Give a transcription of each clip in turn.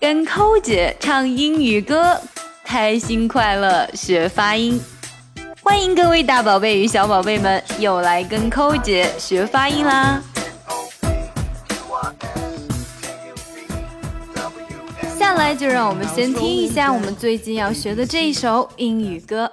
跟扣姐唱英语歌，开心快乐学发音。欢迎各位大宝贝与小宝贝们又来跟扣姐学发音啦！下来就让我们先听一下我们最近要学的这一首英语歌。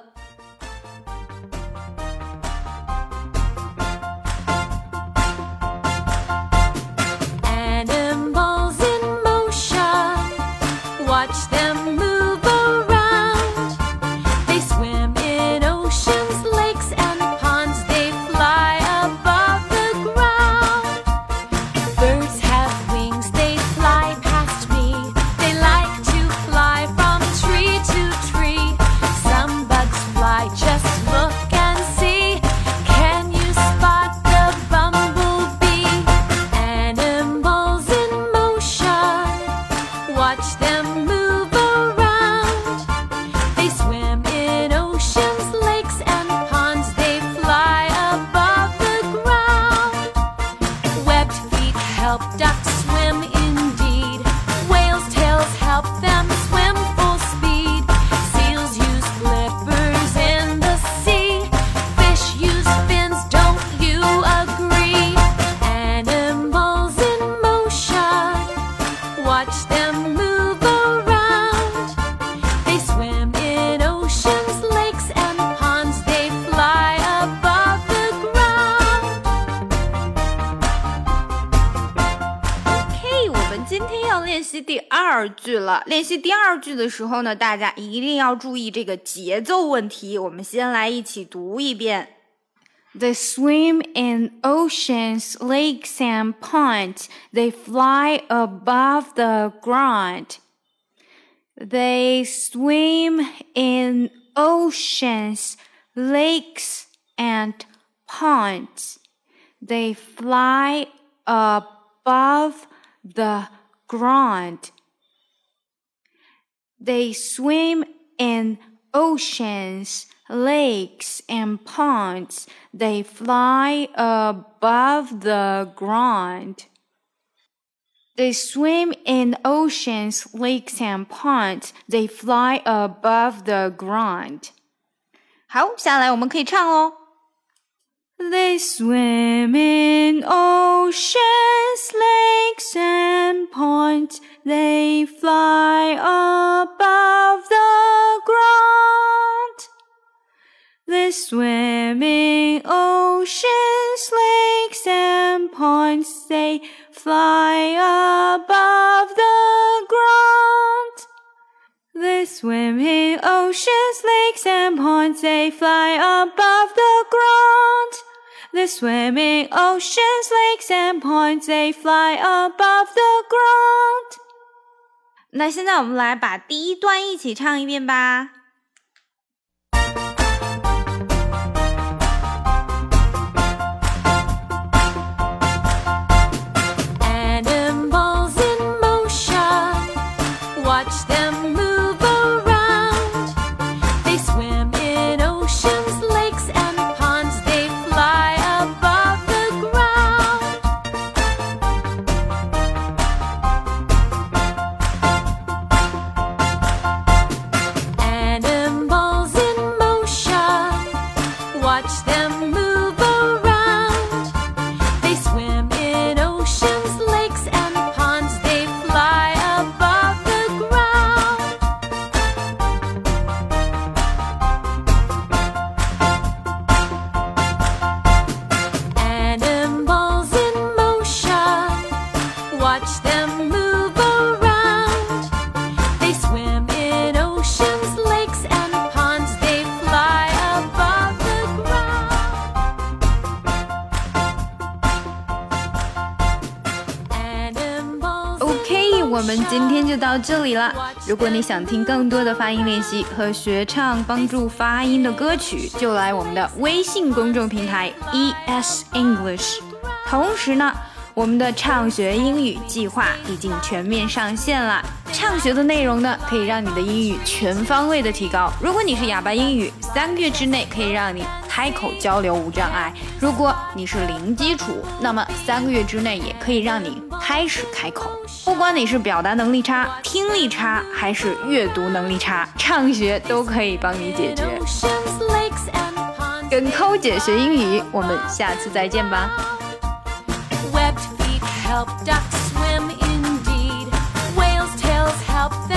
swim indeed. Whales' tails help them. 二句了，练习第二句的时候呢，大家一定要注意这个节奏问题。我们先来一起读一遍：They swim in oceans, lakes, and ponds. They fly above the ground. They swim in oceans, lakes, and ponds. They fly above the ground. They swim in oceans, lakes, and ponds. They fly above the ground. They swim in oceans, lakes, and ponds. They fly above the ground. 好，下来我们可以唱哦。they swim in oceans, lakes, They fly above the ground. They swim in oceans, lakes, and ponds. They fly above the ground. They swim in oceans, lakes, and ponds. They fly above the ground. They swim in oceans, lakes, and ponds. They fly above the ground. 那现在我们来把第一段一起唱一遍吧。 我们今天就到这里了。如果你想听更多的发音练习和学唱帮助发音的歌曲，就来我们的微信公众平台 ES English。同时呢。我们的畅学英语计划已经全面上线了。畅学的内容呢，可以让你的英语全方位的提高。如果你是哑巴英语，三个月之内可以让你开口交流无障碍；如果你是零基础，那么三个月之内也可以让你开始开口。不管你是表达能力差、听力差，还是阅读能力差，畅学都可以帮你解决。跟抠姐学英语，我们下次再见吧。Help ducks swim indeed. Whales' tails help them.